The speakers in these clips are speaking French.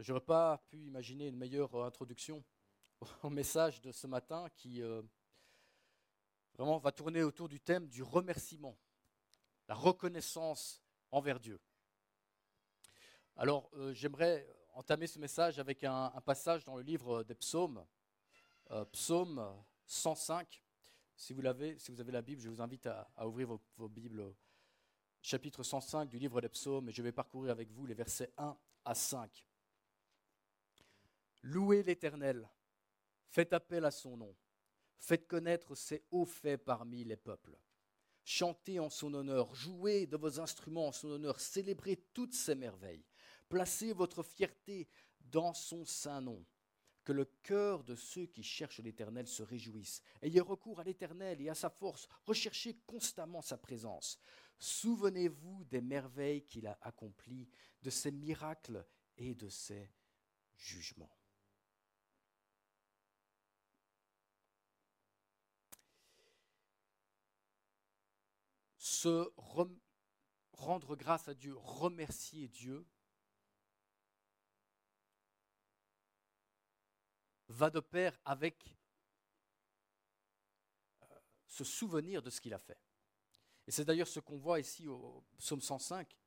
Je n'aurais pas pu imaginer une meilleure introduction au message de ce matin qui euh, vraiment va tourner autour du thème du remerciement, la reconnaissance envers Dieu. Alors, euh, j'aimerais entamer ce message avec un, passage dans le livre des psaumes, euh, psaume 105. Si vous, l'avez, si vous avez la Bible, je vous invite à, ouvrir vos, vos Bibles chapitre 105 du livre des psaumes et je vais parcourir avec vous les versets 1 à 5. Louez l'Éternel, faites appel à son nom, faites connaître ses hauts faits parmi les peuples. Chantez en son honneur, jouez de vos instruments en son honneur, célébrez toutes ses merveilles. Placez votre fierté dans son saint nom. Que le cœur de ceux qui cherchent l'Éternel se réjouisse. Ayez recours à l'Éternel et à sa force. Recherchez constamment sa présence. Souvenez-vous des merveilles qu'il a accomplies, de ses miracles et de ses jugements. Se rendre grâce à Dieu, remercier Dieu, va de pair avec euh, se souvenir de ce qu'il a fait. Et c'est d'ailleurs ce qu'on voit ici au psaume 105,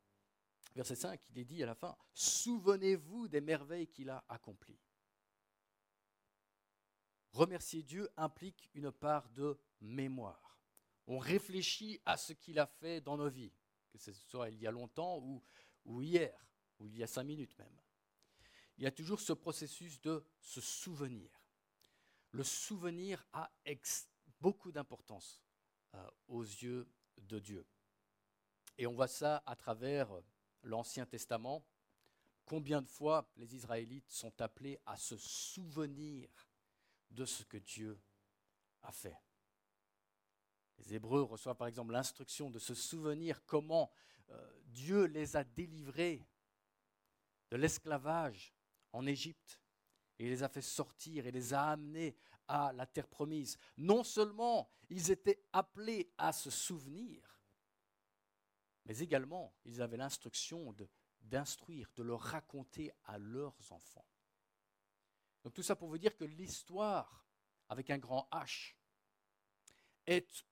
verset 5, il est dit à la fin, Souvenez-vous des merveilles qu'il a accomplies. Remercier Dieu implique une part de mémoire. On réfléchit à ce qu'il a fait dans nos vies, que ce soit il y a longtemps ou, hier, ou il y a cinq minutes même. Il y a toujours ce processus de se souvenir. Le souvenir a beaucoup d'importance euh, aux yeux de Dieu. Et on voit ça à travers l'Ancien Testament. Combien de fois les Israélites sont appelés à se souvenir de ce que Dieu a fait? Les Hébreux reçoivent par exemple l'instruction de se souvenir comment euh, Dieu les a délivrés de l'esclavage en Égypte et les a fait sortir et les a amenés à la terre promise. Non seulement ils étaient appelés à se souvenir, mais également ils avaient l'instruction d'instruire, de, le raconter à leurs enfants. Donc tout ça pour vous dire que l'histoire, avec un grand H, est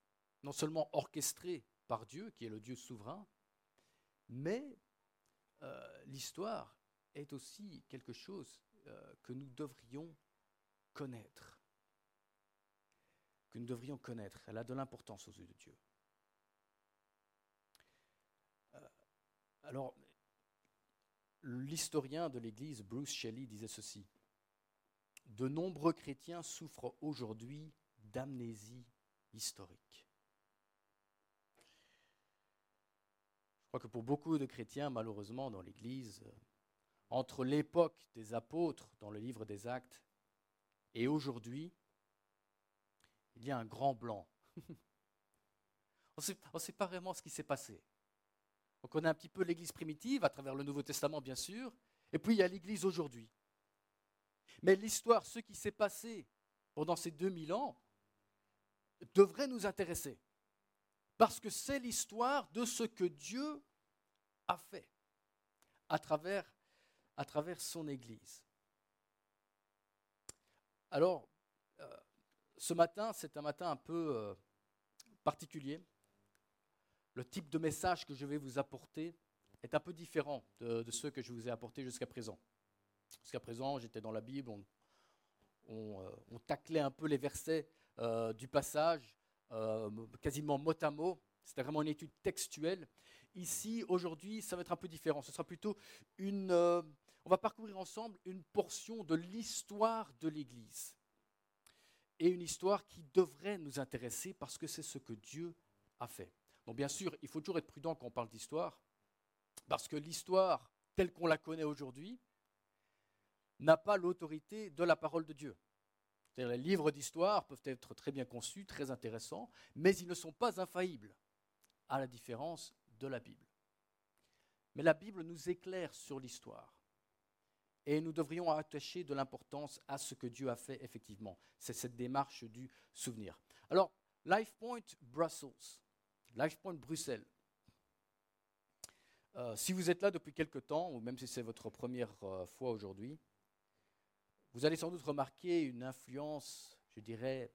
non seulement orchestrée par Dieu, qui est le Dieu souverain, mais euh, l'histoire est aussi quelque chose euh, que nous devrions connaître que nous devrions connaître. Elle a de l'importance aux yeux de Dieu. Euh, alors, l'historien de l'Église, Bruce Shelley, disait ceci. De nombreux chrétiens souffrent aujourd'hui d'amnésie historique. Crois que pour beaucoup de chrétiens, malheureusement, dans l'Église, entre l'époque des apôtres dans le livre des actes et aujourd'hui, il y a un grand blanc. on ne sait pas vraiment ce qui s'est passé. On connaît un petit peu l'Église primitive, à travers le Nouveau Testament bien sûr, et puis il y a l'Église aujourd'hui. Mais l'histoire, ce qui s'est passé pendant ces 2000 ans, devrait nous intéresser. Parce que c'est l'histoire de ce que Dieu a fait à travers, à travers son Église. Alors, ce matin, c'est un matin un peu euh, particulier. Le type de message que je vais vous apporter est un peu différent de, ceux que je vous ai apportés jusqu'à présent. Jusqu'à présent, j'étais dans la Bible, on, euh, taclait un peu les versets euh, du passage, quasiment mot à mot. C'était vraiment une étude textuelle. Ici, aujourd'hui, ça va être un peu différent. Ce sera plutôt une. on va parcourir ensemble une portion de l'histoire de l'Église et une histoire qui devrait nous intéresser parce que c'est ce que Dieu a fait. Bien sûr, il faut toujours être prudent quand on parle d'histoire, parce que l'histoire telle qu'on la connaît aujourd'hui n'a pas l'autorité de la parole de Dieu. Les livres d'histoire peuvent être très bien conçus, très intéressants, mais ils ne sont pas infaillibles, à la différence de la Bible. Mais la Bible nous éclaire sur l'histoire. Et nous devrions attacher de l'importance à ce que Dieu a fait effectivement. C'est cette démarche du souvenir. Alors, LifePoint Brussels, LifePoint Bruxelles, Euh, si vous êtes là depuis quelque temps, ou même si c'est votre première euh, fois aujourd'hui, vous allez sans doute remarquer une influence, je dirais,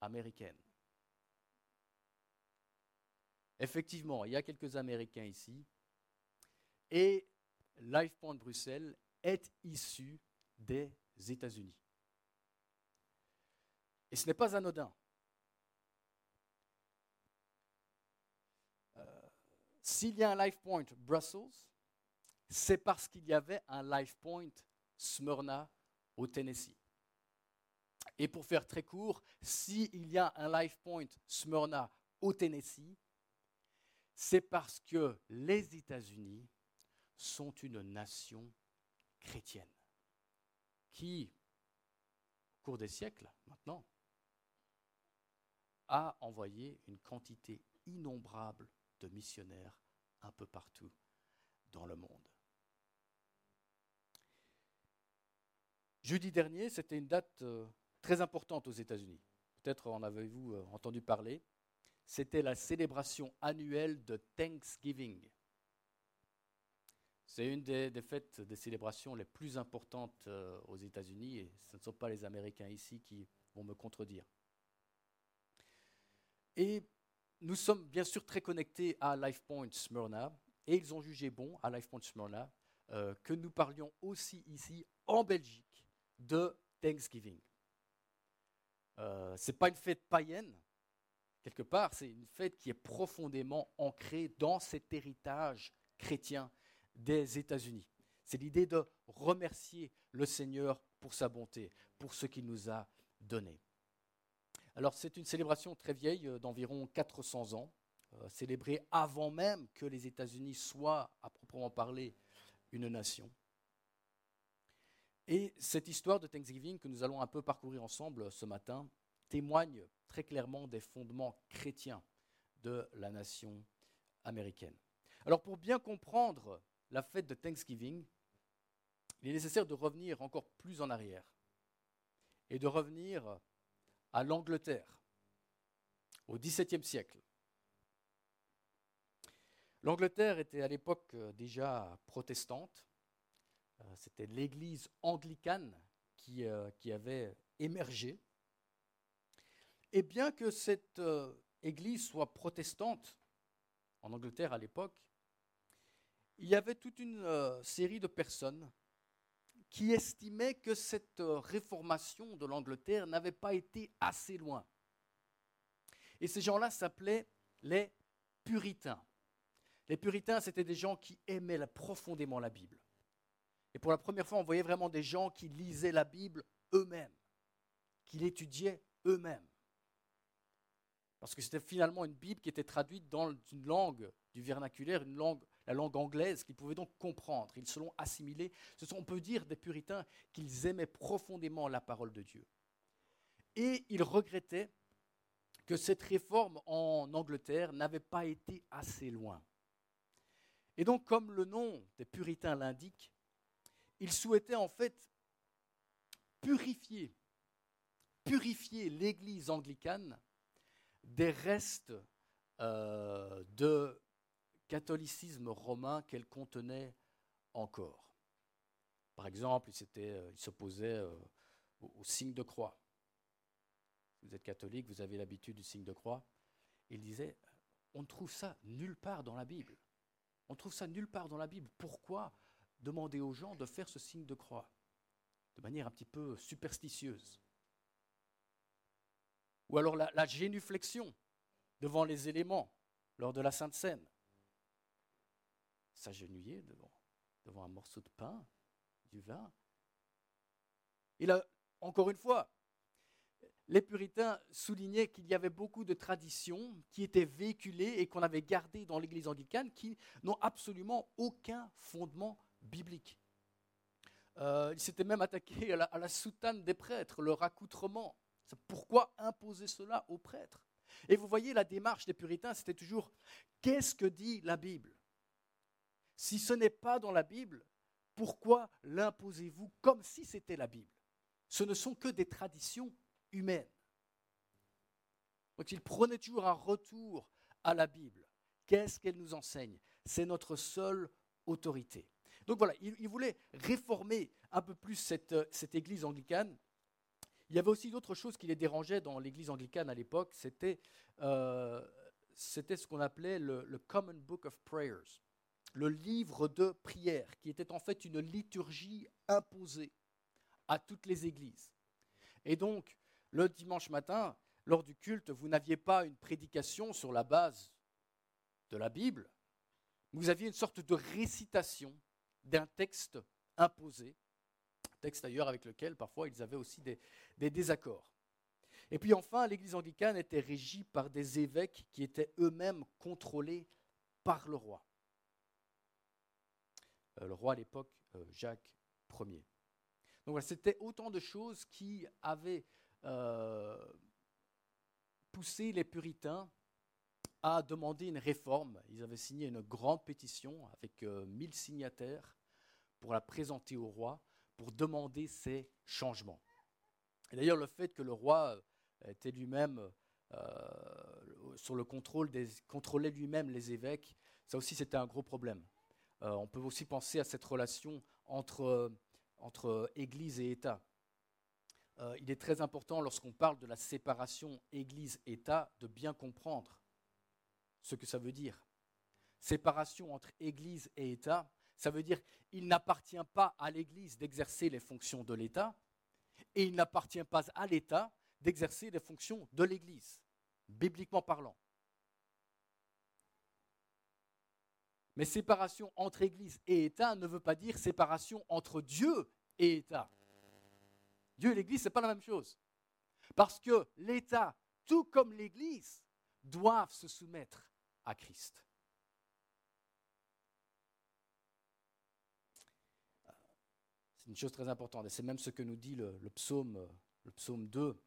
américaine. Effectivement, il y a quelques Américains ici, et LifePoint Bruxelles est issu des États-Unis. Et ce n'est pas anodin. Euh, s'il y a un LifePoint Brussels, c'est parce qu'il y avait un LifePoint Smyrna au Tennessee. Et pour faire très court, s'il y a un LifePoint Smyrna au Tennessee, c'est parce que les États-Unis sont une nation chrétienne qui, au cours des siècles maintenant, a envoyé une quantité innombrable de missionnaires un peu partout dans le monde. Jeudi dernier, c'était une date euh, très importante aux États-Unis. Peut-être en avez-vous euh, entendu parler c'était la célébration annuelle de Thanksgiving. C'est une des, fêtes, des célébrations les plus importantes euh, aux États-Unis, et ce ne sont pas les Américains ici qui vont me contredire. Et nous sommes bien sûr très connectés à LifePoint Smyrna, et ils ont jugé bon à LifePoint Smyrna que nous parlions aussi ici en Belgique de Thanksgiving. Euh, Ce n'est pas une fête païenne, Quelque part, c'est une fête qui est profondément ancrée dans cet héritage chrétien des États-Unis. C'est l'idée de remercier le Seigneur pour sa bonté, pour ce qu'il nous a donné. Alors c'est une célébration très vieille, euh, d'environ 400 ans, euh, célébrée avant même que les États-Unis soient, à proprement parler, une nation. Et cette histoire de Thanksgiving que nous allons un peu parcourir ensemble ce matin témoigne très clairement des fondements chrétiens de la nation américaine. Alors pour bien comprendre la fête de Thanksgiving, il est nécessaire de revenir encore plus en arrière et de revenir à l'Angleterre au XVIIe siècle. L'Angleterre était à l'époque déjà protestante. Euh, c'était l'Église anglicane qui, euh, qui avait émergé et bien que cette euh, église soit protestante, en Angleterre à l'époque, il y avait toute une série de personnes qui estimaient que cette réformation de l'Angleterre n'avait pas été assez loin. Et ces gens-là s'appelaient les puritains. Les puritains, c'était des gens qui aimaient profondément la Bible. Et pour la première fois, on voyait vraiment des gens qui lisaient la Bible eux-mêmes, qui l'étudiaient eux-mêmes. Parce que c'était finalement une Bible qui était traduite dans une langue du vernaculaire, la langue anglaise, qu'ils pouvaient donc comprendre. Ils se l'ont assimilé. Ce sont, on peut dire, des puritains qu'ils aimaient profondément la parole de Dieu. Et ils regrettaient que cette réforme en Angleterre n'avait pas été assez loin. Et donc, comme le nom des puritains l'indique, ils souhaitaient en fait purifier, purifier l'Église anglicane des restes euh, de catholicisme romain qu'elle contenait encore. Par exemple, il euh, s'opposait euh, au, signe de croix. Vous êtes catholique, vous avez l'habitude du signe de croix. Il disait, on trouve ça nulle part dans la Bible. On trouve ça nulle part dans la Bible. Pourquoi demander aux gens de faire ce signe de croix de manière un petit peu superstitieuse ou alors la, génuflexion devant les éléments lors de la Sainte Seine. S'agenouiller devant, devant un morceau de pain, du vin. Et là, encore une fois, les puritains soulignaient qu'il y avait beaucoup de traditions qui étaient véhiculées et qu'on avait gardées dans l'Église anglicane qui n'ont absolument aucun fondement biblique. Euh, ils s'étaient même attaqués à la soutane des prêtres, leur accoutrement. Pourquoi imposer cela aux prêtres Et vous voyez, la démarche des puritains, c'était toujours qu'est-ce que dit la Bible? Si ce n'est pas dans la Bible, pourquoi l'imposez-vous comme si c'était la Bible? Ce ne sont que des traditions humaines. Donc ils prenaient toujours un retour à la Bible. Qu'est-ce qu'elle nous enseigne? C'est notre seule autorité. Donc voilà, il, voulait réformer un peu plus cette, cette église anglicane. Il y avait aussi d'autres choses qui les dérangeaient dans l'église anglicane à l'époque, c'était euh, c'était ce qu'on appelait le, le, Common Book of Prayers, le livre de prière, qui était en fait une liturgie imposée à toutes les églises. Et donc, le dimanche matin, lors du culte, vous n'aviez pas une prédication sur la base de la Bible, vous aviez une sorte de récitation d'un texte imposé, texte d'ailleurs avec lequel parfois ils avaient aussi des, désaccords. Et puis enfin, l'Église anglicane était régie par des évêques qui étaient eux-mêmes contrôlés par le roi. Euh, le roi à l'époque, euh, Jacques Ier. Donc voilà, c'était autant de choses qui avaient euh, poussé les puritains à demander une réforme. Ils avaient signé une grande pétition avec 1000 signataires pour la présenter au roi, pour demander ces changements. Et d'ailleurs, le fait que le roi euh, était lui-même euh, sur le contrôle des, contrôlait lui-même les évêques, ça aussi c'était un gros problème. Euh, on peut aussi penser à cette relation entre, entre Église et État. il est très important lorsqu'on parle de la séparation Église-État de bien comprendre ce que ça veut dire. Séparation entre Église et État, ça veut dire qu'il n'appartient pas à l'Église d'exercer les fonctions de l'État et il n'appartient pas à l'État d'exercer les fonctions de l'Église, bibliquement parlant. Mais séparation entre Église et État ne veut pas dire séparation entre Dieu et État. Dieu et l'Église, ce n'est pas la même chose. Parce que l'État, tout comme l'Église, doivent se soumettre à Christ. C'est une chose très importante. Et c'est même ce que nous dit le, psaume, le psaume 2.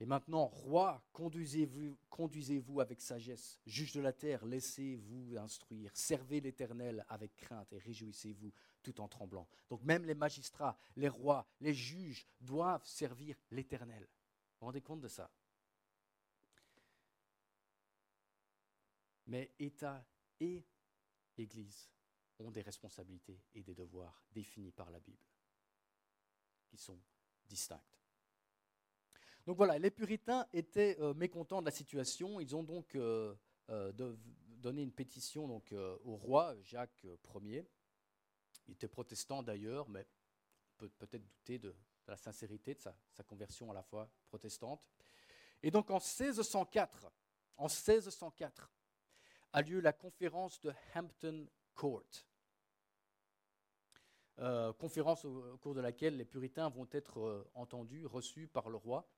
Et maintenant, roi, conduisez-vous conduisez avec sagesse. Juge de la terre, laissez-vous instruire. Servez l'Éternel avec crainte et réjouissez-vous tout en tremblant. Donc même les magistrats, les rois, les juges doivent servir l'Éternel. Vous vous rendez compte de ça? Mais État et Église ont des responsabilités et des devoirs définis par la Bible, qui sont distincts. Donc voilà, les puritains étaient euh, mécontents de la situation. Ils ont donc euh, euh, donné une pétition donc, au roi Jacques Ier. Il était protestant d'ailleurs, mais on peut peut-être douter de, la sincérité de sa, sa, conversion à la fois protestante. Et donc en 1604, en 1604 a lieu la conférence de Hampton Court. Euh, conférence au, cours de laquelle les puritains vont être euh, entendus, reçus par le roi.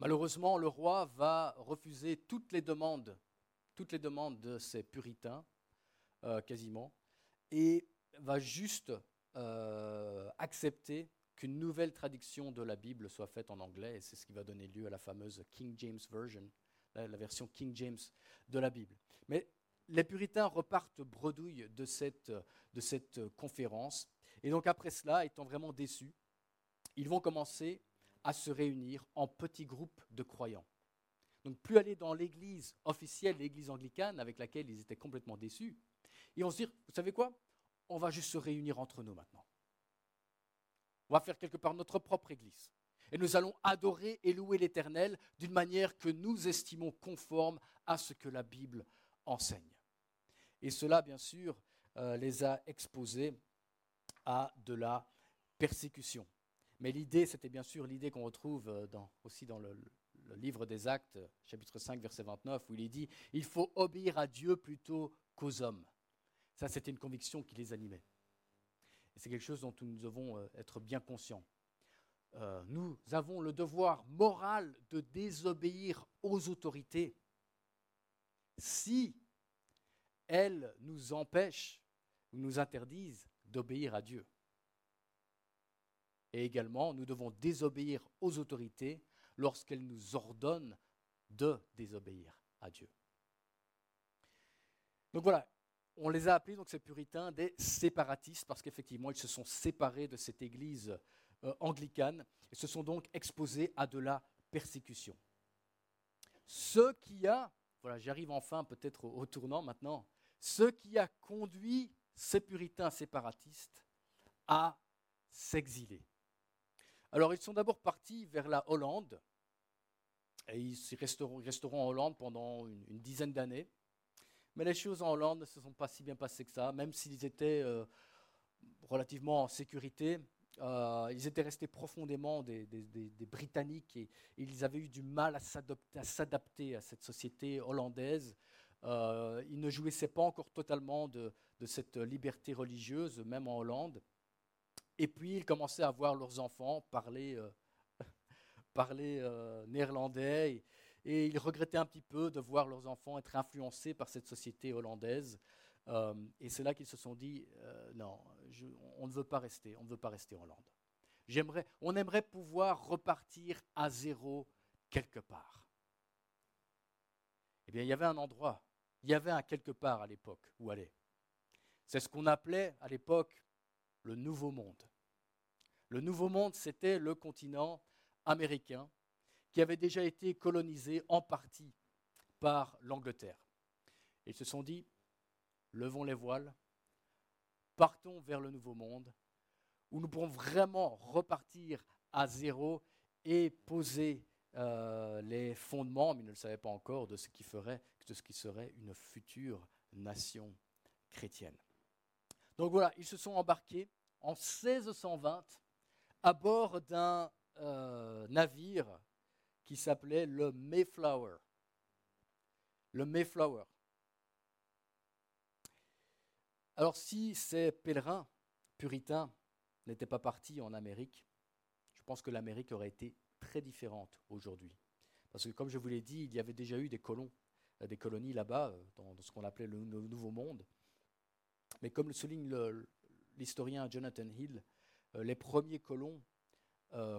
Malheureusement, le roi va refuser toutes les demandes, toutes les demandes de ces puritains, euh, quasiment, et va juste accepter qu'une nouvelle traduction de la Bible soit faite en anglais, et c'est ce qui va donner lieu à la fameuse King James Version, la, version King James de la Bible. Mais les puritains repartent bredouille de cette, de cette conférence. Et donc après cela, étant vraiment déçus, ils vont commencer à se réunir en petits groupes de croyants. Donc plus aller dans l'église officielle, l'église anglicane, avec laquelle ils étaient complètement déçus. Et on se dit, vous savez quoi? On va juste se réunir entre nous maintenant. On va faire quelque part notre propre église. Et nous allons adorer et louer l'Éternel d'une manière que nous estimons conforme à ce que la Bible enseigne. Et cela, bien sûr, euh, les a exposés à de la persécution. Mais l'idée, c'était bien sûr l'idée qu'on retrouve euh, aussi dans le, livre des Actes, chapitre 5, verset 29, où il est dit, il faut obéir à Dieu plutôt qu'aux hommes. Ça, c'était une conviction qui les animait. Et c'est quelque chose dont nous devons euh, être bien conscients. Nous avons le devoir moral de désobéir aux autorités si elles nous empêchent ou nous interdisent d'obéir à Dieu. Et également, nous devons désobéir aux autorités lorsqu'elles nous ordonnent de désobéir à Dieu. Donc voilà, on les a appelés, donc ces puritains, des séparatistes, parce qu'effectivement, ils se sont séparés de cette église euh, anglicane et se sont donc exposés à de la persécution. Ce qui a voilà, j'arrive enfin peut-être au, tournant maintenant, ce qui a conduit ces puritains séparatistes à s'exiler. Alors ils sont d'abord partis vers la Hollande, et ils resteront, en Hollande pendant une, dizaine d'années. Mais les choses en Hollande ne se sont pas si bien passées que ça, même s'ils étaient euh, relativement en sécurité. Euh, ils étaient restés profondément des, Britanniques et, ils avaient eu du mal à s'adapter à, cette société hollandaise. Euh, ils ne jouissaient pas encore totalement de, cette liberté religieuse, même en Hollande. Et puis ils commençaient à voir leurs enfants parler, euh, parler néerlandais et, ils regrettaient un petit peu de voir leurs enfants être influencés par cette société hollandaise. et c'est là qu'ils se sont dit, non, on ne veut pas rester, on ne veut pas rester en Hollande. J'aimerais, on aimerait pouvoir repartir à zéro quelque part. Eh bien, il y avait un endroit, il y avait un quelque part à l'époque où aller. C'est ce qu'on appelait à l'époque le Nouveau Monde. Le Nouveau Monde, c'était le continent américain qui avait déjà été colonisé en partie par l'Angleterre. Ils se sont dit, levons les voiles, partons vers le nouveau monde, où nous pourrons vraiment repartir à zéro et poser euh, les fondements, mais ils ne le savaient pas encore, de ce qui, ferait, de ce qui serait une future nation chrétienne. Donc voilà, ils se sont embarqués en 1620 à bord d'un euh, navire qui s'appelait le Mayflower. Le Mayflower. Alors si ces pèlerins puritains n'étaient pas partis en Amérique, je pense que l'Amérique aurait été très différente aujourd'hui. Parce que comme je vous l'ai dit, il y avait déjà eu des colons, euh, des colonies là-bas, euh, dans, ce qu'on appelait le, Nouveau Monde. Mais comme le souligne l'historien Jonathan Hill, euh, les premiers colons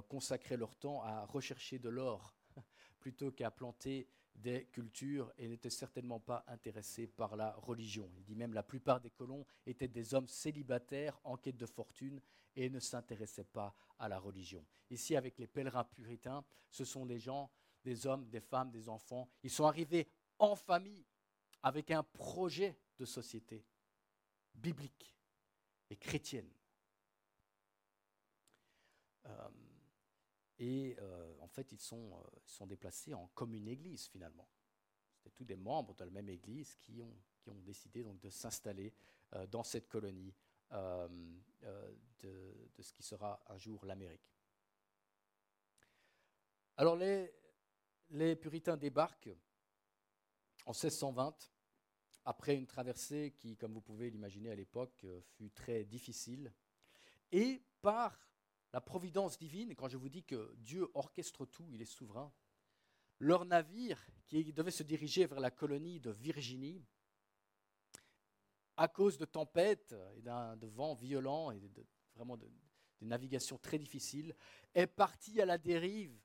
consacraient leur temps à rechercher de l'or plutôt qu'à planter des cultures et n'était certainement pas intéressé par la religion. Il dit même la plupart des colons étaient des hommes célibataires en quête de fortune et ne s'intéressaient pas à la religion. Ici, avec les pèlerins puritains, ce sont des gens, des hommes, des femmes, des enfants. Ils sont arrivés en famille avec un projet de société biblique et chrétienne. Euh, et euh, en fait, ils sont, euh, déplacés en commune église finalement. C'était tous des membres de la même église qui ont, décidé donc de s'installer euh, dans cette colonie de, de, ce qui sera un jour l'Amérique. Alors les, les puritains débarquent en 1620 après une traversée qui, comme vous pouvez l'imaginer à l'époque, fut très difficile, et par la providence divine, quand je vous dis que Dieu orchestre tout, il est souverain, leur navire, qui devait se diriger vers la colonie de Virginie, à cause de tempêtes et de vents violents et de, vraiment de, des navigations très difficiles, est parti à la dérive,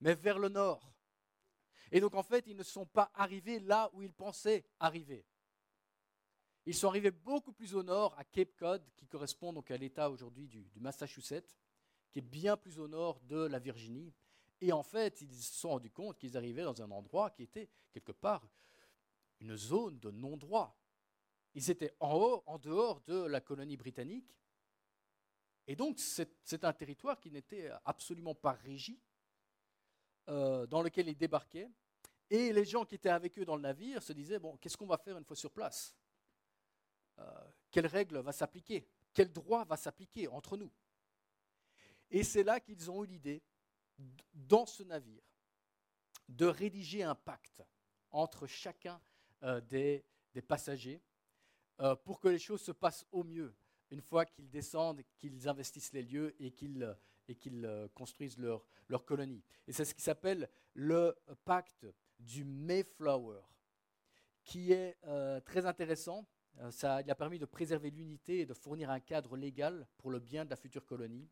mais vers le nord. Et donc en fait, ils ne sont pas arrivés là où ils pensaient arriver. Ils sont arrivés beaucoup plus au nord, à Cape Cod, qui correspond donc à l'état aujourd'hui du Massachusetts qui est bien plus au nord de la Virginie. Et en fait, ils se sont rendus compte qu'ils arrivaient dans un endroit qui était quelque part une zone de non-droit. Ils étaient en haut, en dehors de la colonie britannique. Et donc, c'est un territoire qui n'était absolument pas régi, euh, dans lequel ils débarquaient. Et les gens qui étaient avec eux dans le navire se disaient, bon, qu'est-ce qu'on va faire une fois sur place? Euh, Quelle règle va s'appliquer? Quel droit va s'appliquer entre nous? Et c'est là qu'ils ont eu l'idée, dans ce navire, de rédiger un pacte entre chacun euh, des, passagers euh, pour que les choses se passent au mieux une fois qu'ils descendent, qu'ils investissent les lieux et qu'ils euh, construisent leur, leur colonie. Et c'est ce qui s'appelle le pacte du Mayflower, qui est très intéressant. ça, il a permis de préserver l'unité et de fournir un cadre légal pour le bien de la future colonie.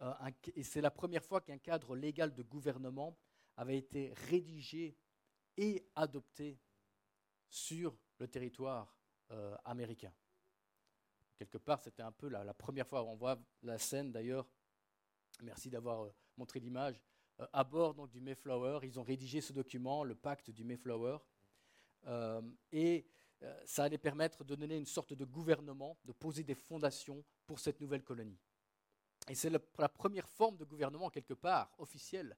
Euh, et c'est la première fois qu'un cadre légal de gouvernement avait été rédigé et adopté sur le territoire euh, américain. Quelque part, c'était un peu la, première fois. On voit la scène d'ailleurs. Merci d'avoir euh, montré l'image. à bord du Mayflower. Ils ont rédigé ce document, le pacte du Mayflower. Et ça allait permettre de donner une sorte de gouvernement, de poser des fondations pour cette nouvelle colonie. Et c'est la, première forme de gouvernement, quelque part, officielle,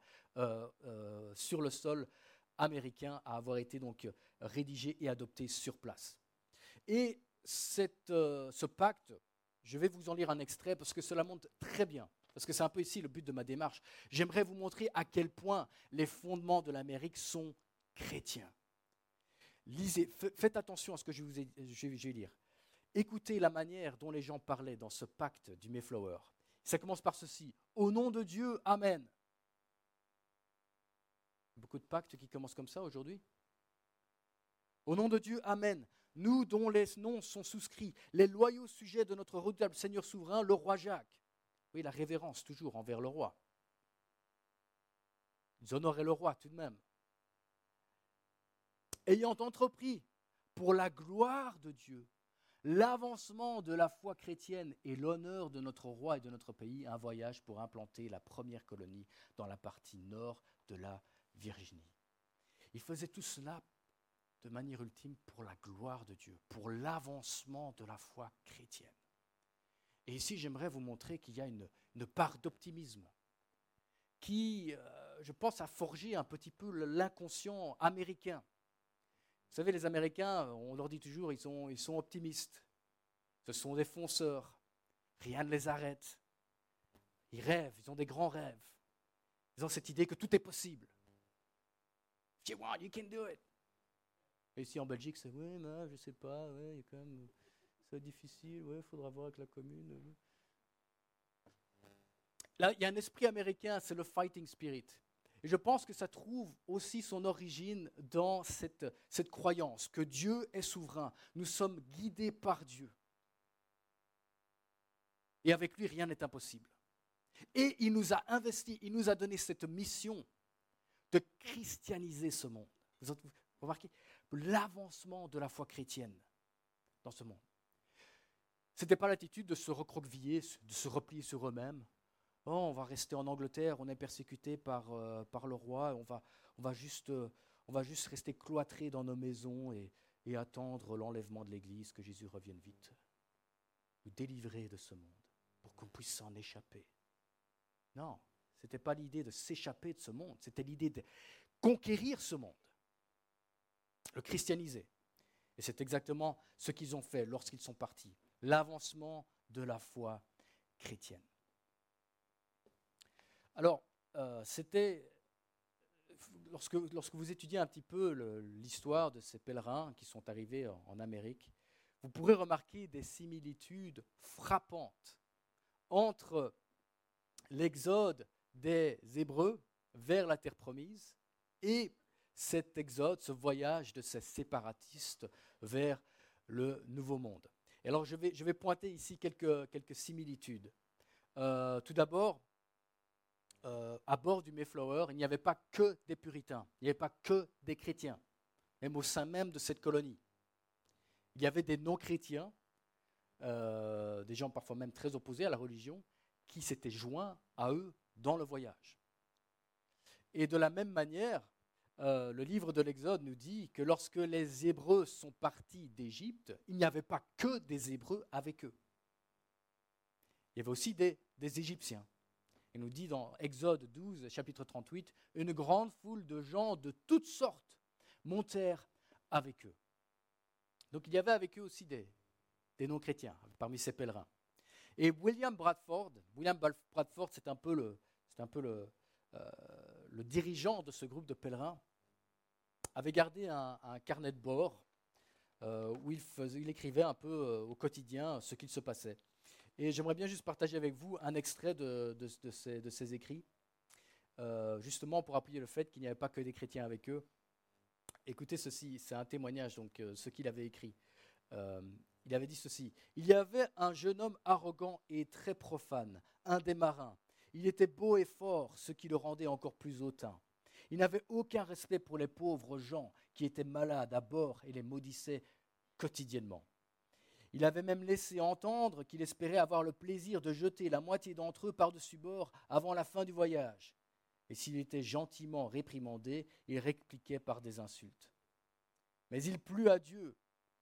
sur le sol américain à avoir été donc rédigé et adopté sur place. Et ce pacte, je vais vous en lire un extrait parce que cela montre très bien parce que c'est un peu ici le but de ma démarche. J'aimerais vous montrer à quel point les fondements de l'Amérique sont chrétiens. Lisez, faites attention à ce que je, vous je vais lire. Écoutez la manière dont les gens parlaient dans ce pacte du Mayflower. Ça commence par ceci. Au nom de Dieu, Amen. Beaucoup de pactes qui commencent comme ça aujourd'hui. Au nom de Dieu, Amen. Nous dont les noms sont souscrits, les loyaux sujets de notre redoutable Seigneur souverain, le roi Jacques oui, la révérence toujours envers le roi. Ils honoraient le roi tout de même. Ayant entrepris pour la gloire de Dieu l'avancement de la foi chrétienne et l'honneur de notre roi et de notre pays, un voyage pour implanter la première colonie dans la partie nord de la Virginie. Ils faisaient tout cela de manière ultime pour la gloire de Dieu, pour l'avancement de la foi chrétienne. Et ici, j'aimerais vous montrer qu'il y a une, part d'optimisme qui, euh, je pense, a forgé un petit peu l'inconscient américain. Vous savez, les Américains, on leur dit toujours, ils sont, ils sont optimistes. Ce sont des fonceurs. Rien ne les arrête. Ils rêvent, ils ont des grands rêves. Ils ont cette idée que tout est possible. If you want, you can do it. Et ici en Belgique, c'est oui, mais je sais pas, il y a quand même c'est difficile, ouais, faudra voir avec la commune. Là, il y a un esprit américain, c'est le fighting spirit. Et je pense que ça trouve aussi son origine dans cette, croyance que Dieu est souverain. Nous sommes guidés par Dieu. Et avec lui, rien n'est impossible. Et il nous a investi, il nous a donné cette mission de christianiser ce monde. Vous remarquez l'avancement de la foi chrétienne dans ce monde. Ce n'était pas l'attitude de se recroqueviller, de se replier sur eux-mêmes. Oh, on va rester en Angleterre, on est persécuté par, euh, le roi, on va, euh, juste rester cloîtrés dans nos maisons et, et attendre l'enlèvement de l'Église, que Jésus revienne vite. Nous délivrer de ce monde pour qu'on puisse s'en échapper. Non, ce n'était pas l'idée de s'échapper de ce monde, c'était l'idée de conquérir ce monde, le christianiser. Et c'est exactement ce qu'ils ont fait lorsqu'ils sont partis l'avancement de la foi chrétienne. Alors, euh, c'était, lorsque, lorsque vous étudiez un petit peu l'histoire de ces pèlerins qui sont arrivés en, Amérique, vous pourrez remarquer des similitudes frappantes entre l'exode des Hébreux vers la terre promise et cet exode, ce voyage de ces séparatistes vers le nouveau monde alors je vais, je vais pointer ici quelques, quelques similitudes. Euh, tout d'abord, euh, à bord du Mayflower, il n'y avait pas que des puritains, il n'y avait pas que des chrétiens, même au sein même de cette colonie. Il y avait des non-chrétiens, euh, des gens parfois même très opposés à la religion, qui s'étaient joints à eux dans le voyage. Et de la même manière, euh, le livre de l'Exode nous dit que lorsque les Hébreux sont partis d'Égypte, il n'y avait pas que des Hébreux avec eux. Il y avait aussi des, Égyptiens. Il nous dit dans Exode 12, chapitre 38, une grande foule de gens de toutes sortes montèrent avec eux. Donc il y avait avec eux aussi des, non-chrétiens parmi ces pèlerins. Et William Bradford, William Bradford, c'est un peu euh, le dirigeant de ce groupe de pèlerins, avait gardé un, carnet de bord euh, où il, faisait, écrivait un peu euh, au quotidien ce qu'il se passait. Et j'aimerais bien juste partager avec vous un extrait de, ces, écrits, euh, justement pour appuyer le fait qu'il n'y avait pas que des chrétiens avec eux. Écoutez ceci, c'est un témoignage, donc ce qu'il avait écrit. il avait dit ceci Il y avait un jeune homme arrogant et très profane, un des marins. Il était beau et fort, ce qui le rendait encore plus hautain. Il n'avait aucun respect pour les pauvres gens qui étaient malades à bord et les maudissait quotidiennement. Il avait même laissé entendre qu'il espérait avoir le plaisir de jeter la moitié d'entre eux par-dessus bord avant la fin du voyage. et s'il était gentiment réprimandé, il répliquait par des insultes. Mais il plut à Dieu,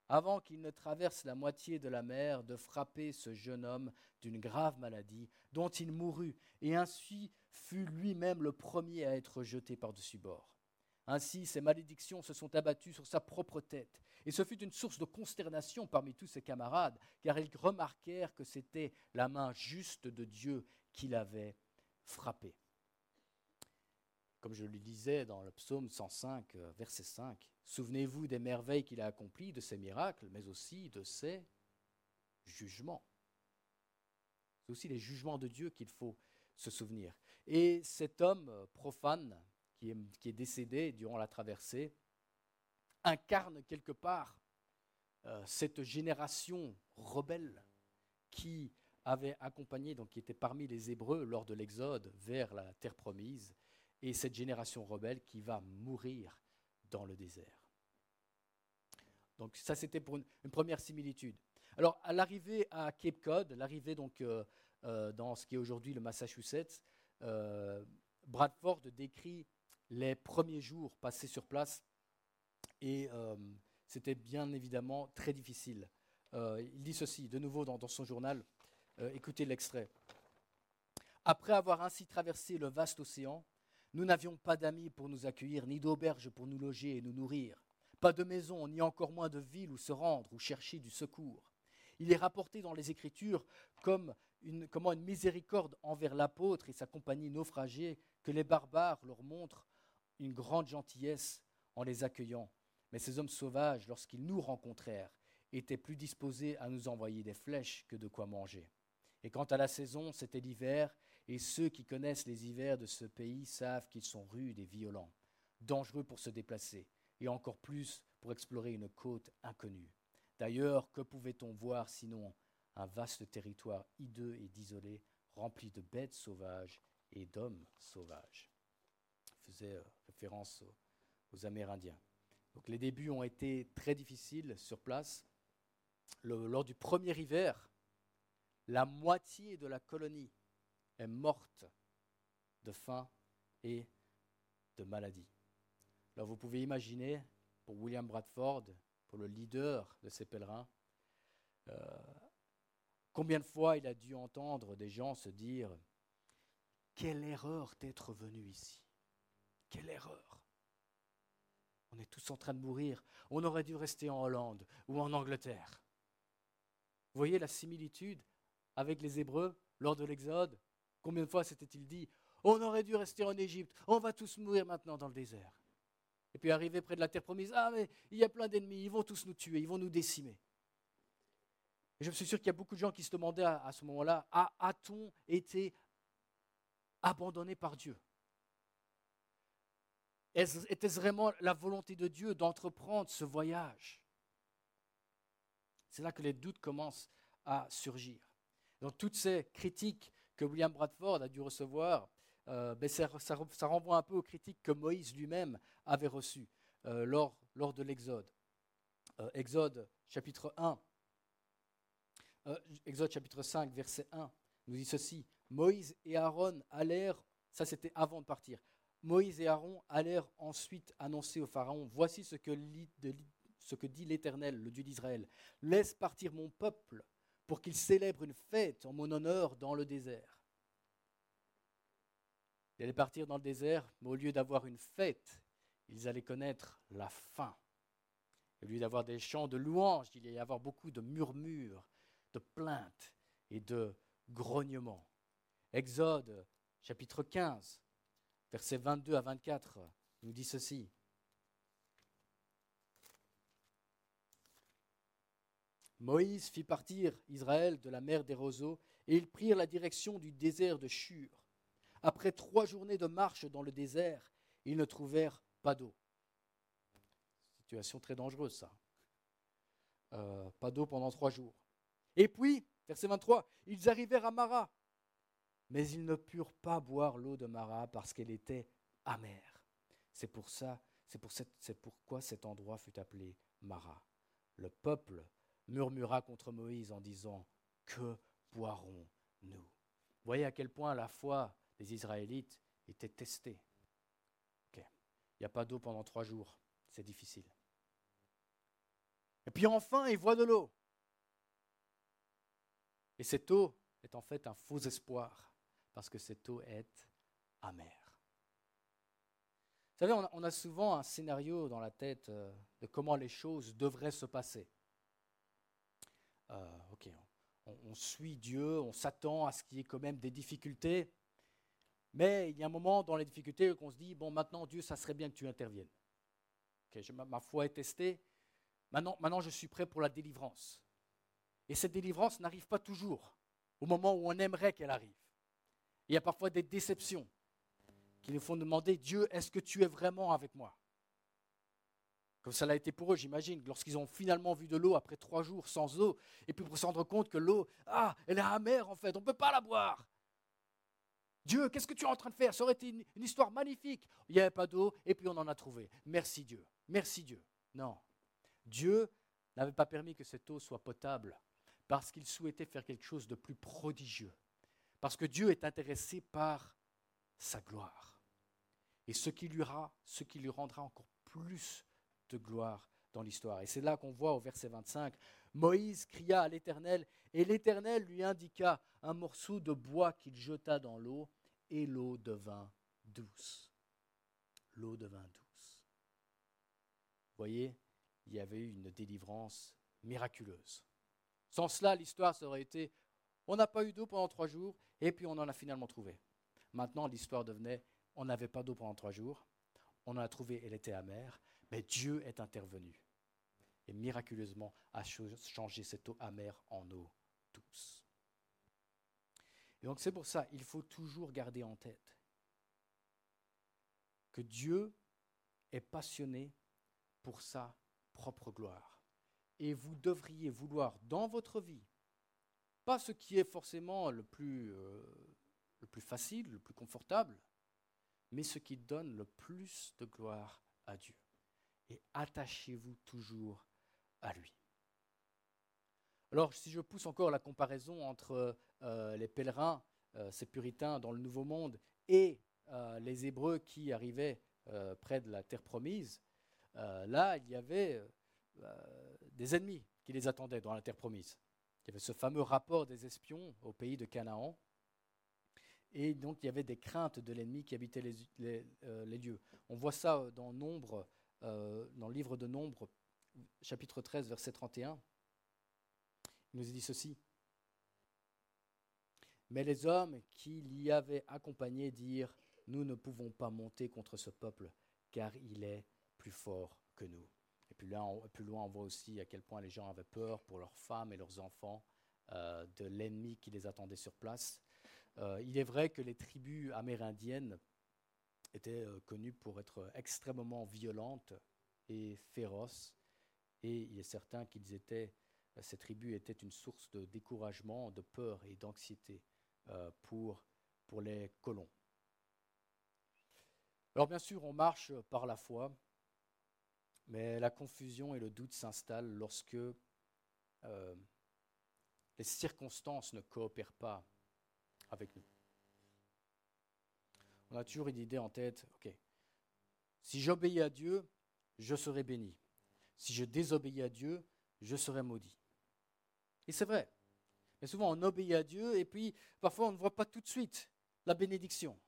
avant qu'il ne traverse la moitié de la mer, de frapper ce jeune homme d'une grave maladie, dont il mourut, et ainsi fut lui-même le premier à être jeté par-dessus bord. Ainsi, ces malédictions se sont abattues sur sa propre tête, et ce fut une source de consternation parmi tous ses camarades, car ils remarquèrent que c'était la main juste de Dieu qui l'avait frappé. Comme je le disais dans le psaume 105, euh, verset 5, Souvenez-vous des merveilles qu'il a accomplies, de ses miracles, mais aussi de ses jugements. C'est aussi les jugements de Dieu qu'il faut se souvenir. Et cet homme euh, profane qui est, qui est décédé durant la traversée incarne quelque part euh, cette génération rebelle qui avait accompagné, donc qui était parmi les Hébreux lors de l'exode vers la terre promise, et cette génération rebelle qui va mourir dans le désert. Donc ça, c'était pour une, première similitude. Alors, à l'arrivée à Cape Cod, l'arrivée donc euh, euh, dans ce qui est aujourd'hui le Massachusetts, Bradford décrit les premiers jours passés sur place et c'était bien évidemment très difficile. il dit ceci, de nouveau dans son journal, écoutez l'extrait. Après avoir ainsi traversé le vaste océan, nous n'avions pas d'amis pour nous accueillir, ni d'auberge pour nous loger et nous nourrir, pas de maison, ni encore moins de ville où se rendre ou chercher du secours. Il est rapporté dans les Écritures comme comment une miséricorde envers l'apôtre et sa compagnie naufragée que les barbares leur montrent une grande gentillesse en les accueillant. Mais ces hommes sauvages, lorsqu'ils nous rencontrèrent, étaient plus disposés à nous envoyer des flèches que de quoi manger. Et quant à la saison, c'était l'hiver, et ceux qui connaissent les hivers de ce pays savent qu'ils sont rudes et violents, dangereux pour se déplacer, et encore plus pour explorer une côte inconnue. D'ailleurs, que pouvait-on voir sinon un vaste territoire hideux et désolé, rempli de bêtes sauvages et d'hommes sauvages? Il faisait euh, référence aux, Amérindiens. Donc les débuts ont été très difficiles sur place. lors du premier hiver, la moitié de la colonie est morte de faim et de maladie. Alors vous pouvez imaginer, pour William Bradford, pour le leader de ces pèlerins, euh, combien de fois il a dû entendre des gens se dire Quelle erreur d'être venu ici Quelle erreur On est tous en train de mourir. On aurait dû rester en Hollande ou en Angleterre. Vous voyez la similitude avec les Hébreux lors de l'Exode? Combien de fois s'était-il dit On aurait dû rester en Égypte, on va tous mourir maintenant dans le désert. Et puis arrivé près de la terre promise, ah mais il y a plein d'ennemis, ils vont tous nous tuer, ils vont nous décimer. Et je suis sûr qu'il y a beaucoup de gens qui se demandaient à, ce moment-là, a-t-on été abandonné par Dieu? Était-ce vraiment la volonté de Dieu d'entreprendre ce voyage? C'est là que les doutes commencent à surgir. Donc toutes ces critiques que William Bradford a dû recevoir, euh, ben, ça, renvoie un peu aux critiques que Moïse lui-même avait reçues euh, lors, lors, de l'Exode. Euh, Exode chapitre 1, Exode chapitre 5, verset 1, nous dit ceci. Moïse et Aaron allèrent, ça c'était avant de partir, Moïse et Aaron allèrent ensuite annoncer au Pharaon, voici ce que, dit l'Éternel, le Dieu d'Israël, laisse partir mon peuple pour qu'ils célèbrent une fête en mon honneur dans le désert. Ils allaient partir dans le désert, mais au lieu d'avoir une fête, ils allaient connaître la faim. Au lieu d'avoir des chants de louanges, il allait y avoir beaucoup de murmures, de plaintes et de grognements. Exode chapitre 15, versets 22 à 24, nous dit ceci. Moïse fit partir Israël de la mer des roseaux, et ils prirent la direction du désert de Shur. Après trois journées de marche dans le désert, ils ne trouvèrent pas d'eau. Situation très dangereuse, ça. Euh, pas d'eau pendant trois jours. Et puis, verset 23, ils arrivèrent à Mara, mais ils ne purent pas boire l'eau de Mara parce qu'elle était amère. C'est pour ça, c'est pour pourquoi cet endroit fut appelé Mara. Le peuple murmura contre Moïse en disant Que boirons-nous? Voyez à quel point la foi des Israélites était testé. Ok. Il n'y a pas d'eau pendant trois jours. C'est difficile. Et puis enfin, il voit de l'eau. Et cette eau est en fait un faux espoir, parce que cette eau est amère. Vous savez, on a souvent un scénario dans la tête euh, de comment les choses devraient se passer. Euh, ok, on, suit Dieu, on s'attend à ce qu'il y ait quand même des difficultés, mais il y a un moment dans les difficultés qu'on se dit, bon, maintenant Dieu, ça serait bien que tu interviennes. ma, foi est testée, maintenant, maintenant je suis prêt pour la délivrance. Et cette délivrance n'arrive pas toujours au moment où on aimerait qu'elle arrive. Il y a parfois des déceptions qui nous font demander, Dieu, est-ce que tu es vraiment avec moi? Comme ça l'a été pour eux, j'imagine, lorsqu'ils ont finalement vu de l'eau après trois jours sans eau, et puis pour se rendre compte que l'eau, ah, elle est amère en fait, on ne peut pas la boire. Dieu, qu'est-ce que tu es en train de faire? Ça aurait été une, une histoire magnifique. Il n'y avait pas d'eau, et puis on en a trouvé. Merci Dieu. Merci Dieu. Non. Dieu n'avait pas permis que cette eau soit potable, parce qu'il souhaitait faire quelque chose de plus prodigieux. Parce que Dieu est intéressé par sa gloire. Et ce qui lui, rendra encore plus de gloire dans l'histoire. Et c'est là qu'on voit au verset 25, Moïse cria à l'Éternel, et l'Éternel lui indiqua un morceau de bois qu'il jeta dans l'eau, et l'eau devint douce. L'eau devint douce. Vous voyez, il y avait eu une délivrance miraculeuse. Sans cela, l'histoire serait été, on n'a pas eu d'eau pendant trois jours, et puis on en a finalement trouvé. Maintenant, l'histoire devenait, on n'avait pas d'eau pendant trois jours, on en a trouvé, elle était amère, mais Dieu est intervenu et miraculeusement a changé cette eau amère en eau douce. Et donc c'est pour ça, il faut toujours garder en tête que Dieu est passionné pour sa propre gloire. Et vous devriez vouloir dans votre vie, pas ce qui est forcément le plus, euh, le plus facile, le plus confortable, mais ce qui donne le plus de gloire à Dieu et attachez-vous toujours à lui. Alors, si je pousse encore la comparaison entre euh, les pèlerins, euh, ces puritains dans le Nouveau Monde, et les Hébreux qui arrivaient près de la terre promise, là, il y avait des ennemis qui les attendaient dans la terre promise. Il y avait ce fameux rapport des espions au pays de Canaan. Et donc, il y avait des craintes de l'ennemi qui habitait les, lieux. On voit ça dans Nombre euh, dans le livre de Nombre, chapitre 13, verset 31. Il nous dit ceci. Mais les hommes qui l'y avaient accompagné dirent, nous ne pouvons pas monter contre ce peuple, car il est plus fort que nous. Et puis plus loin, on voit aussi à quel point les gens avaient peur pour leurs femmes et leurs enfants euh, de l'ennemi qui les attendait sur place. Euh, il est vrai que les tribus amérindiennes étaient euh, connues pour être extrêmement violentes et féroces. Et il est certain qu'ils étaient, ces tribus étaient une source de découragement, de peur et d'anxiété pour, pour les colons. Alors bien sûr, on marche par la foi, mais la confusion et le doute s'installent lorsque les circonstances ne coopèrent pas avec nous on a toujours une idée en tête, ok, si j'obéis à Dieu, je serai béni. Si je désobéis à Dieu, je serai maudit. Et c'est vrai. Mais souvent, on obéit à Dieu et puis parfois, on ne voit pas tout de suite la bénédiction.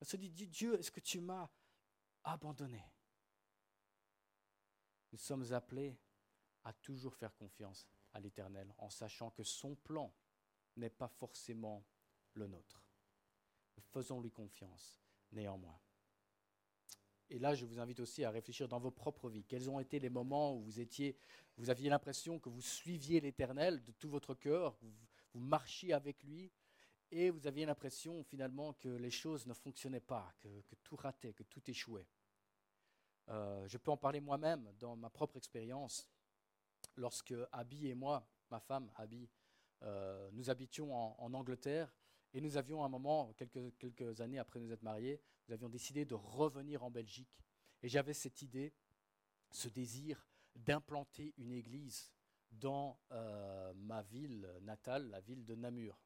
On se dit, Dieu, est-ce que tu m'as abandonné? Nous sommes appelés à toujours faire confiance à l'Éternel en sachant que son plan n'est pas forcément le nôtre. Faisons-lui confiance, néanmoins. Et là, je vous invite aussi à réfléchir dans vos propres vies. Quels ont été les moments où vous étiez, vous aviez l'impression que vous suiviez l'Éternel de tout votre cœur, vous, vous marchiez avec lui, et vous aviez l'impression finalement que les choses ne fonctionnaient pas, que, tout ratait, que tout échouait? Euh, je peux en parler moi-même dans ma propre expérience. Lorsque Abby et moi, ma femme Abby, euh, nous habitions en Angleterre, et nous avions un moment, quelques, années après nous être mariés, nous avions décidé de revenir en Belgique. Et j'avais cette idée, ce désir d'implanter une église dans euh, ma ville natale, la ville de Namur.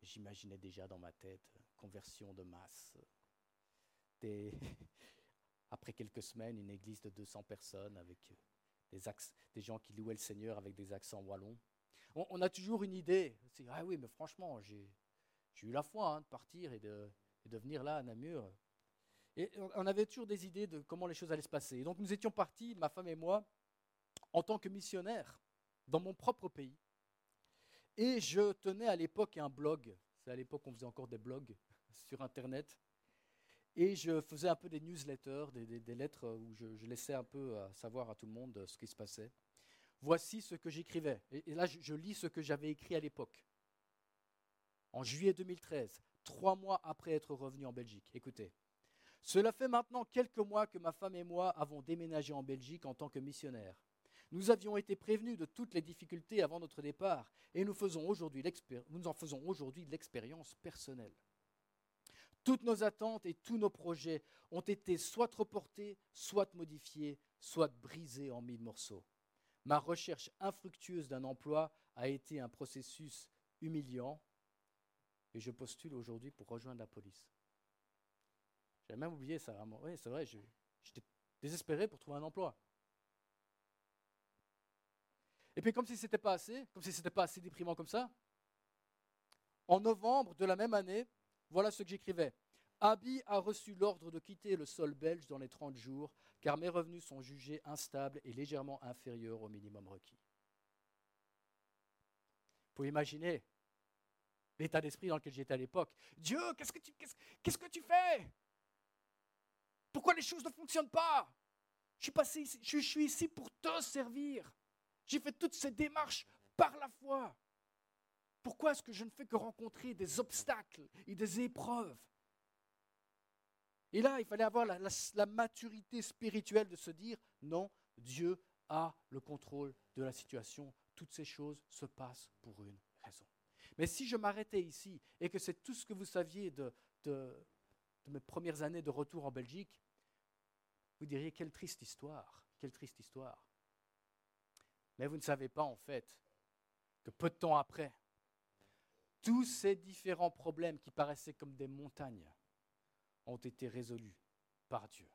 J'imaginais déjà dans ma tête conversion de masse. Après quelques semaines, une église de 200 personnes avec des, des gens qui louaient le Seigneur avec des accents wallons. On, a toujours une idée. ah oui, mais franchement, j'ai eu la foi hein, de partir et de, et de venir là à Namur. Et on avait toujours des idées de comment les choses allaient se passer. Et donc nous étions partis, ma femme et moi, en tant que missionnaires dans mon propre pays. Et je tenais à l'époque un blog. C'est à l'époque qu'on faisait encore des blogs sur Internet. Et je faisais un peu des newsletters, des, lettres où je, laissais un peu savoir à tout le monde ce qui se passait. Voici ce que j'écrivais. Et, là, je, lis ce que j'avais écrit à l'époque. En juillet 2013, trois mois après être revenu en Belgique. Écoutez, cela fait maintenant quelques mois que ma femme et moi avons déménagé en Belgique en tant que missionnaires. Nous avions été prévenus de toutes les difficultés avant notre départ et nous, nous en faisons aujourd'hui l'expérience personnelle. Toutes nos attentes et tous nos projets ont été soit reportés, soit modifiés, soit brisés en mille morceaux. Ma recherche infructueuse d'un emploi a été un processus humiliant et je postule aujourd'hui pour rejoindre la police. J'avais même oublié ça. Oui, c'est vrai, j'étais désespéré pour trouver un emploi. Et puis comme si ce n'était pas assez, comme si ce n'était pas assez déprimant comme ça, en novembre de la même année, voilà ce que j'écrivais. Abi a reçu l'ordre de quitter le sol belge dans les 30 jours, car mes revenus sont jugés instables et légèrement inférieurs au minimum requis. Vous pouvez imaginer l'état d'esprit dans lequel j'étais à l'époque. Dieu, qu'est-ce que tu, qu'est-ce, que tu fais? Pourquoi les choses ne fonctionnent pas? Je suis, passé je suis ici pour te servir. J'ai fait toutes ces démarches par la foi. Pourquoi est-ce que je ne fais que rencontrer des obstacles et des épreuves? Et là, il fallait avoir la, maturité spirituelle de se dire, non, Dieu a le contrôle de la situation. Toutes ces choses se passent pour une raison. Mais si je m'arrêtais ici et que c'est tout ce que vous saviez de, de, mes premières années de retour en Belgique, vous diriez quelle triste histoire, quelle triste histoire. Mais vous ne savez pas en fait que peu de temps après, tous ces différents problèmes qui paraissaient comme des montagnes ont été résolus par Dieu,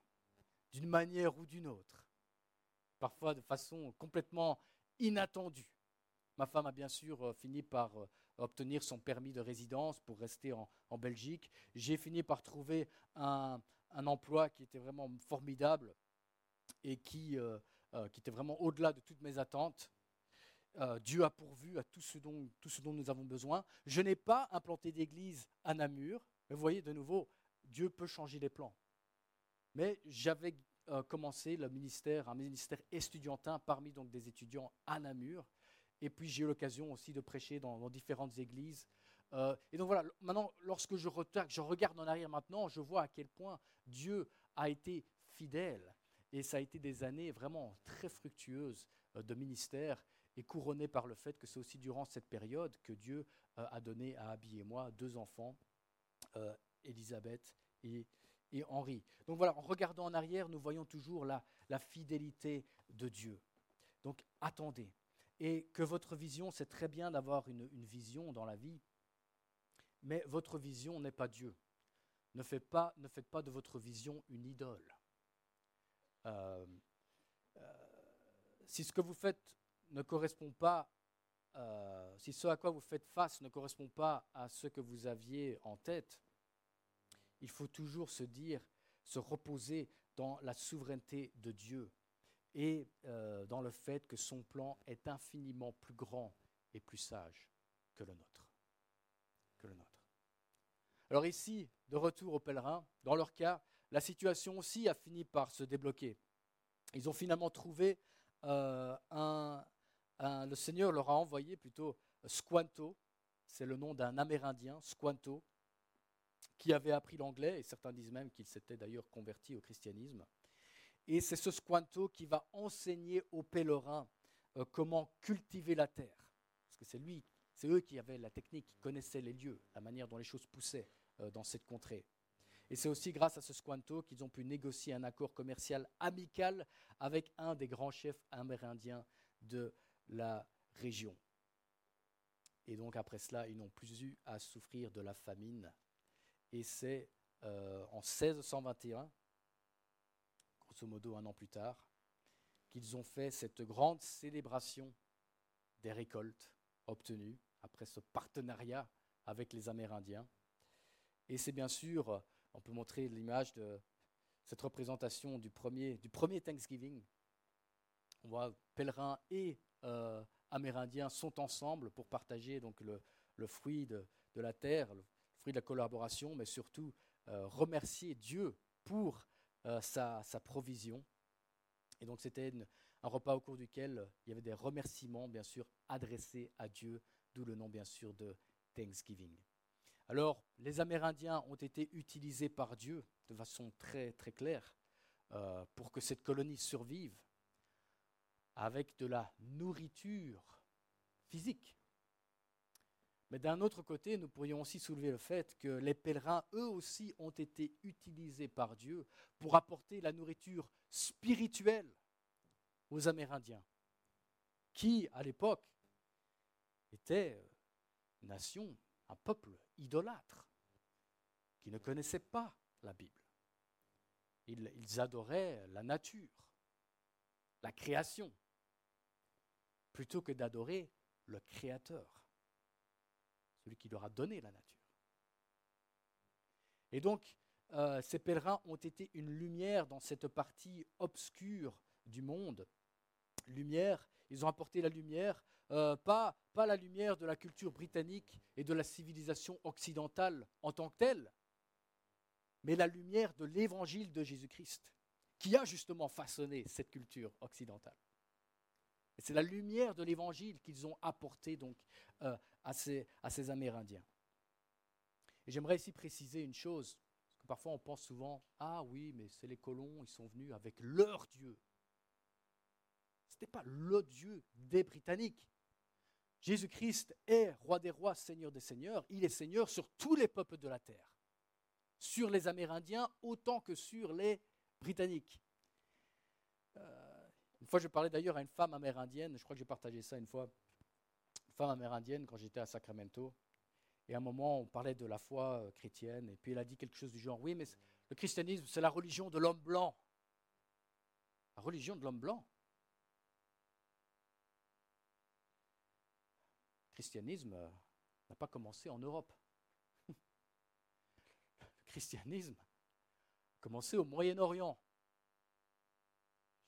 d'une manière ou d'une autre, parfois de façon complètement inattendue. Ma femme a bien sûr euh, fini par euh, obtenir son permis de résidence pour rester en, Belgique. J'ai fini par trouver un, emploi qui était vraiment formidable et qui, euh, qui était vraiment au-delà de toutes mes attentes. Dieu a pourvu à tout ce, dont, nous avons besoin. Je n'ai pas implanté d'église à Namur. Mais vous voyez, de nouveau, Dieu peut changer les plans. Mais j'avais commencé le ministère, un ministère estudiantin parmi donc des étudiants à Namur. Et puis j'ai eu l'occasion aussi de prêcher dans, différentes églises. Euh, et donc voilà, maintenant, lorsque je, je regarde en arrière maintenant, je vois à quel point Dieu a été fidèle. Et ça a été des années vraiment très fructueuses euh, de ministère et couronnées par le fait que c'est aussi durant cette période que Dieu euh, a donné à Abby et moi deux enfants, Elisabeth et, et, Henri. Donc voilà, en regardant en arrière, nous voyons toujours la, la fidélité de Dieu. Donc attendez, et que votre vision, c'est très bien d'avoir une, vision dans la vie, mais votre vision n'est pas Dieu. Ne faites pas, ne faites pas de votre vision une idole. Euh, euh, si ce que vous faites ne correspond pas, euh, si ce à quoi vous faites face ne correspond pas à ce que vous aviez en tête, il faut toujours se dire, se reposer dans la souveraineté de Dieu et euh, dans le fait que son plan est infiniment plus grand et plus sage que le nôtre. Que le nôtre. Alors ici, de retour aux pèlerins, dans leur cas, la situation aussi a fini par se débloquer. Ils ont finalement trouvé euh, un, le Seigneur leur a envoyé plutôt Squanto, c'est le nom d'un Amérindien, Squanto, qui avait appris l'anglais, et certains disent même qu'il s'était d'ailleurs converti au christianisme. Et c'est ce Squanto qui va enseigner aux pèlerins euh, comment cultiver la terre. Parce que c'est lui, c'est eux qui avaient la technique, qui connaissaient les lieux, la manière dont les choses poussaient euh, dans cette contrée. Et c'est aussi grâce à ce Squanto qu'ils ont pu négocier un accord commercial amical avec un des grands chefs amérindiens de la région. Et donc après cela, ils n'ont plus eu à souffrir de la famine Et c'est euh, en 1621, grosso modo un an plus tard, qu'ils ont fait cette grande célébration des récoltes obtenues après ce partenariat avec les Amérindiens. Et c'est bien sûr, on peut montrer l'image de cette représentation du premier, du premier Thanksgiving. On voit pèlerins et euh, Amérindiens sont ensemble pour partager donc le, fruit de, la terre, le fruit de la collaboration, mais surtout euh, remercier Dieu pour euh, sa, provision. Et donc c'était un repas au cours duquel il y avait des remerciements, bien sûr, adressés à Dieu, d'où le nom, bien sûr, de Thanksgiving. Alors, les Amérindiens ont été utilisés par Dieu de façon très, très claire pour que cette colonie survive avec de la nourriture physique. Mais d'un autre côté, nous pourrions aussi soulever le fait que les pèlerins, eux aussi, ont été utilisés par Dieu pour apporter la nourriture spirituelle aux Amérindiens, qui, à l'époque, étaient une nation, un peuple idolâtre, qui ne connaissait pas la Bible. Ils, adoraient la nature, la création, plutôt que d'adorer le Créateur, celui qui leur a donné la nature. Et donc, euh, ces pèlerins ont été une lumière dans cette partie obscure du monde. Lumière, ils ont apporté la lumière, euh, pas, pas la lumière de la culture britannique et de la civilisation occidentale en tant que telle, mais la lumière de l'évangile de Jésus-Christ, qui a justement façonné cette culture occidentale. C'est la lumière de l'évangile qu'ils ont apporté donc euh, à, ces, à ces Amérindiens. Et j'aimerais ici préciser une chose, parce que parfois on pense souvent, ah oui, mais c'est les colons, ils sont venus avec leur Dieu. Ce n'était pas le Dieu des Britanniques. Jésus-Christ est roi des rois, seigneur des seigneurs. Il est seigneur sur tous les peuples de la terre sur les Amérindiens autant que sur les Britanniques. Une fois, je parlais d'ailleurs à une femme amérindienne, je crois que j'ai partagé ça une fois, une femme amérindienne quand j'étais à Sacramento. Et à un moment, on parlait de la foi euh, chrétienne, et puis elle a dit quelque chose du genre, oui, mais le christianisme, c'est la religion de l'homme blanc. La religion de l'homme blanc. Le christianisme euh, n'a pas commencé en Europe christianisme a commencé au Moyen-Orient.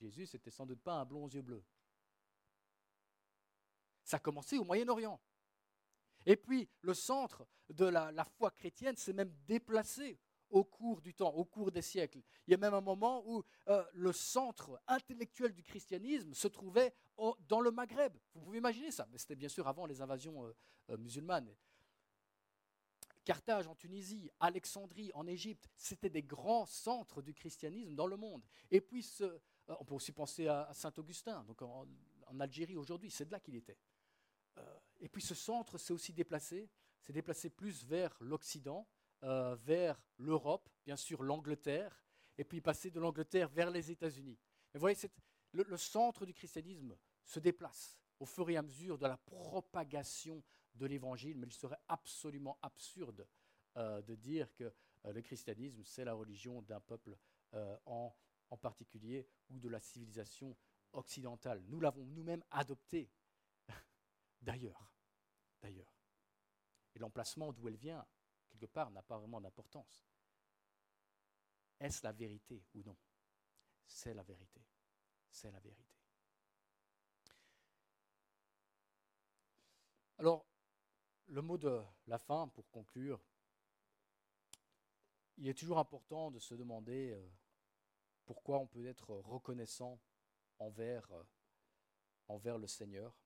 Jésus, c'était sans doute pas un blond aux yeux bleus. Ça a commencé au Moyen-Orient. Et puis, le centre de la, foi chrétienne s'est même déplacé au cours du temps, au cours des siècles. Il y a même un moment où euh, le centre intellectuel du christianisme se trouvait dans le Maghreb. Vous pouvez imaginer ça, mais c'était bien sûr avant les invasions euh, euh, musulmanes. Carthage en Tunisie, Alexandrie en Égypte, c'était des grands centres du christianisme dans le monde. Et puis, euh, on peut aussi penser à, Saint-Augustin, donc en, Algérie aujourd'hui, c'est de là qu'il était. Euh, et puis ce centre s'est aussi déplacé, s'est déplacé plus vers l'Occident, euh, vers l'Europe, bien sûr l'Angleterre, et puis passé de l'Angleterre vers les États-Unis. Vous voyez, le centre du christianisme se déplace au fur et à mesure de la propagation de l'évangile, mais il serait absolument absurde euh, de dire que euh, le christianisme, c'est la religion d'un peuple euh, en, en, particulier ou de la civilisation occidentale. Nous l'avons nous-mêmes adopté d'ailleurs. D'ailleurs. Et l'emplacement d'où elle vient, quelque part, n'a pas vraiment d'importance. Est-ce la vérité ou non? C'est la vérité. C'est la vérité. Alors, le mot de la fin, pour conclure, il est toujours important de se demander euh, pourquoi on peut être reconnaissant envers, euh, envers le Seigneur.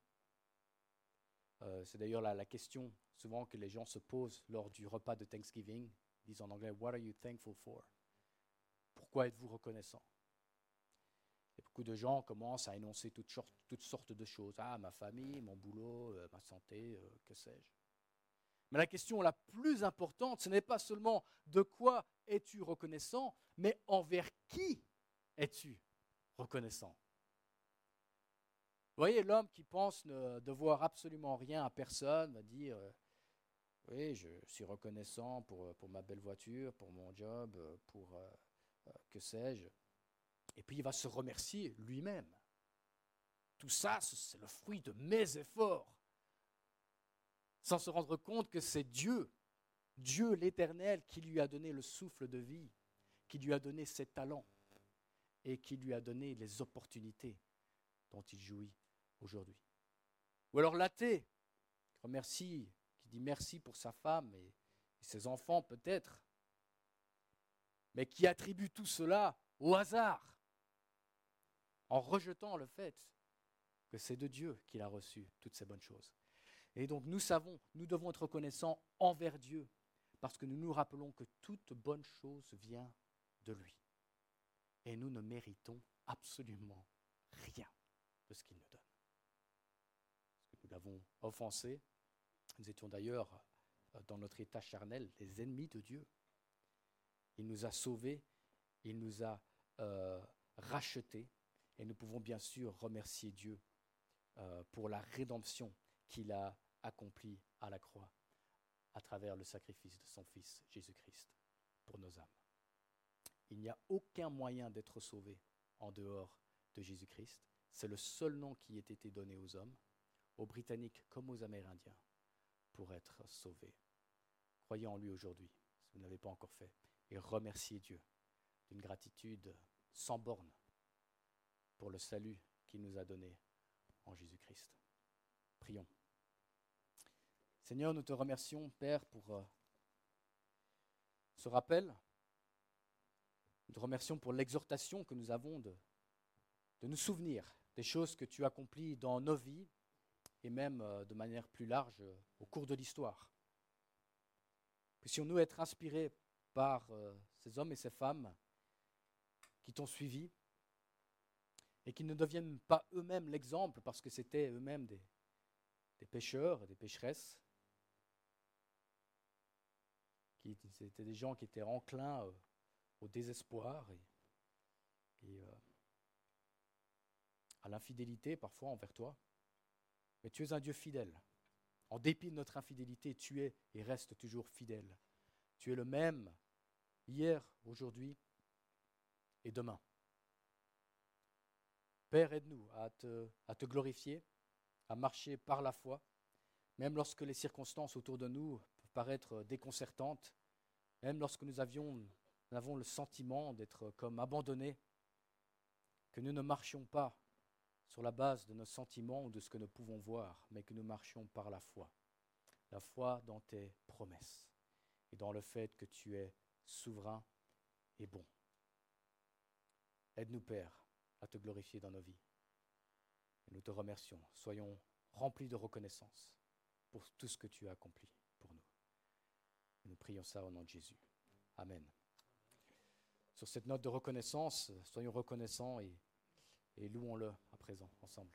Euh, c'est d'ailleurs la, la, question souvent que les gens se posent lors du repas de Thanksgiving. Ils disent en anglais, What are you thankful for? Pourquoi êtes-vous reconnaissant? Et beaucoup de gens commencent à énoncer toutes sortes, toutes sortes de choses. Ah, ma famille, mon boulot, ma santé, que sais-je. Mais la question la plus importante, ce n'est pas seulement de quoi es-tu reconnaissant, mais envers qui es-tu reconnaissant? Voyez, l'homme qui pense ne devoir absolument rien à personne va dire, euh, oui, je suis reconnaissant pour, pour ma belle voiture, pour mon job, pour euh, euh, que sais-je. Et puis il va se remercier lui-même. Tout ça, c'est le fruit de mes efforts. Sans se rendre compte que c'est Dieu, Dieu l'Éternel, qui lui a donné le souffle de vie, qui lui a donné ses talents et qui lui a donné les opportunités dont il jouit aujourd'hui. Ou alors l'athée, qui remercie, qui dit merci pour sa femme et, ses enfants peut-être, mais qui attribue tout cela au hasard, en rejetant le fait que c'est de Dieu qu'il a reçu toutes ces bonnes choses. Et donc nous savons, nous devons être reconnaissants envers Dieu, parce que nous nous rappelons que toute bonne chose vient de lui. Et nous ne méritons absolument rien de ce qu'il nous donne. nous l'avons offensé. Nous étions d'ailleurs, euh, dans notre état charnel, les ennemis de Dieu. Il nous a sauvés, il nous a euh, rachetés, et nous pouvons bien sûr remercier Dieu euh, pour la rédemption qu'il a accomplie à la croix à travers le sacrifice de son Fils Jésus-Christ pour nos âmes. Il n'y a aucun moyen d'être sauvé en dehors de Jésus-Christ. C'est le seul nom qui ait été donné aux hommes, aux Britanniques comme aux Amérindiens, pour être sauvés. Croyez en lui aujourd'hui, si vous n'avez pas encore fait, et remerciez Dieu d'une gratitude sans borne pour le salut qu'il nous a donné en Jésus-Christ. Prions. Seigneur, nous te remercions, Père, pour euh, ce rappel nous te remercions pour l'exhortation que nous avons de, nous souvenir des choses que tu accomplis dans nos vies et même euh, de manière plus large euh, au cours de l'histoire. Puissions-nous être inspirés par euh, ces hommes et ces femmes qui t'ont suivi et qui ne deviennent pas eux-mêmes l'exemple parce que c'était eux-mêmes des, des pécheurs, des pécheresses, qui étaient des gens qui étaient enclins au désespoir et, euh, à l'infidélité parfois envers toi. Mais tu es un Dieu fidèle. En dépit de notre infidélité, tu es et restes toujours fidèle. Tu es le même hier, aujourd'hui et demain. Père, aide-nous à te, à te glorifier, à marcher par la foi, même lorsque les circonstances autour de nous peuvent paraître déconcertantes, même lorsque nous avions nous avons le sentiment d'être comme abandonnés, que nous ne marchions pas sur la base de nos sentiments ou de ce que nous pouvons voir, mais que nous marchions par la foi. La foi dans tes promesses et dans le fait que tu es souverain et bon. Aide-nous, Père, à te glorifier dans nos vies. Nous te remercions. Soyons remplis de reconnaissance pour tout ce que tu as accompli pour nous. nous prions ça au nom de Jésus. Amen sur cette note de reconnaissance, soyons reconnaissants et, louons-le à présent ensemble.